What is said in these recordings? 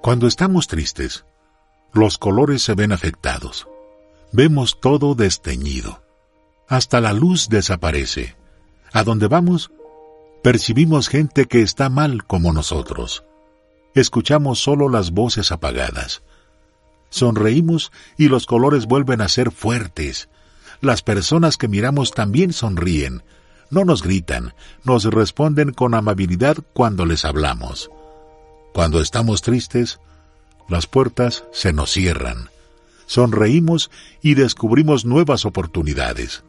Cuando estamos tristes, los colores se ven afectados. Vemos todo desteñido. Hasta la luz desaparece. A donde vamos, percibimos gente que está mal como nosotros. Escuchamos solo las voces apagadas. Sonreímos y los colores vuelven a ser fuertes. Las personas que miramos también sonríen. No nos gritan, nos responden con amabilidad cuando les hablamos. Cuando estamos tristes, las puertas se nos cierran. Sonreímos y descubrimos nuevas oportunidades.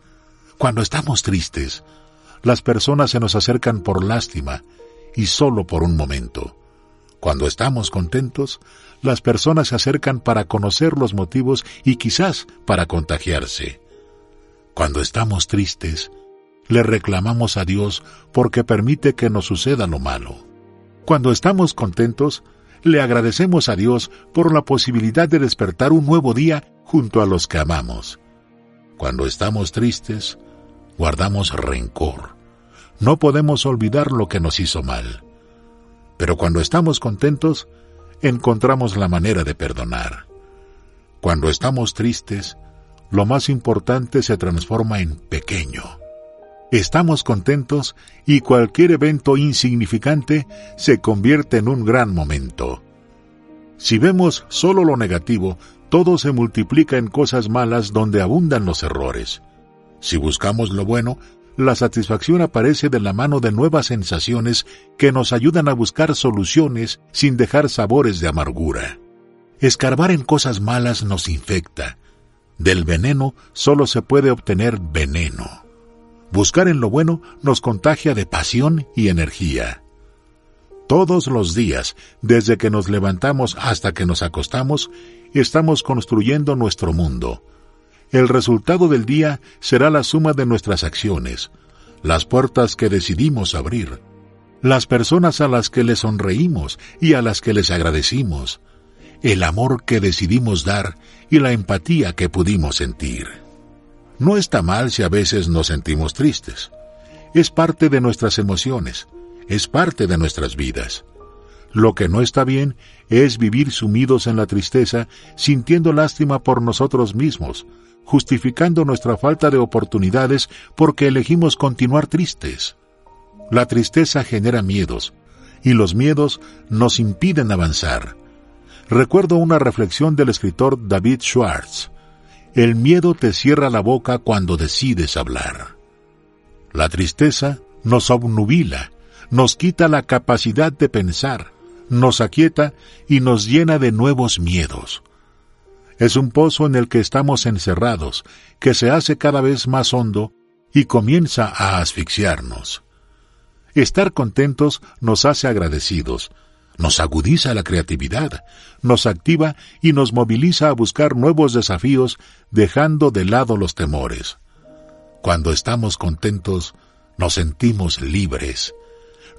Cuando estamos tristes, las personas se nos acercan por lástima y solo por un momento. Cuando estamos contentos, las personas se acercan para conocer los motivos y quizás para contagiarse. Cuando estamos tristes, le reclamamos a Dios porque permite que nos suceda lo malo. Cuando estamos contentos, le agradecemos a Dios por la posibilidad de despertar un nuevo día junto a los que amamos. Cuando estamos tristes, guardamos rencor. No podemos olvidar lo que nos hizo mal. Pero cuando estamos contentos, encontramos la manera de perdonar. Cuando estamos tristes, lo más importante se transforma en pequeño. Estamos contentos y cualquier evento insignificante se convierte en un gran momento. Si vemos solo lo negativo, todo se multiplica en cosas malas donde abundan los errores. Si buscamos lo bueno, la satisfacción aparece de la mano de nuevas sensaciones que nos ayudan a buscar soluciones sin dejar sabores de amargura. Escarbar en cosas malas nos infecta. Del veneno solo se puede obtener veneno. Buscar en lo bueno nos contagia de pasión y energía. Todos los días, desde que nos levantamos hasta que nos acostamos, estamos construyendo nuestro mundo. El resultado del día será la suma de nuestras acciones, las puertas que decidimos abrir, las personas a las que les sonreímos y a las que les agradecimos, el amor que decidimos dar y la empatía que pudimos sentir. No está mal si a veces nos sentimos tristes. Es parte de nuestras emociones, es parte de nuestras vidas. Lo que no está bien es vivir sumidos en la tristeza, sintiendo lástima por nosotros mismos, justificando nuestra falta de oportunidades porque elegimos continuar tristes. La tristeza genera miedos, y los miedos nos impiden avanzar. Recuerdo una reflexión del escritor David Schwartz. El miedo te cierra la boca cuando decides hablar. La tristeza nos obnubila, nos quita la capacidad de pensar, nos aquieta y nos llena de nuevos miedos. Es un pozo en el que estamos encerrados, que se hace cada vez más hondo y comienza a asfixiarnos. Estar contentos nos hace agradecidos, nos agudiza la creatividad, nos activa y nos moviliza a buscar nuevos desafíos dejando de lado los temores. Cuando estamos contentos, nos sentimos libres.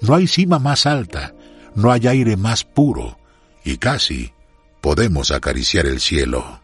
No hay cima más alta, no hay aire más puro, y casi podemos acariciar el cielo.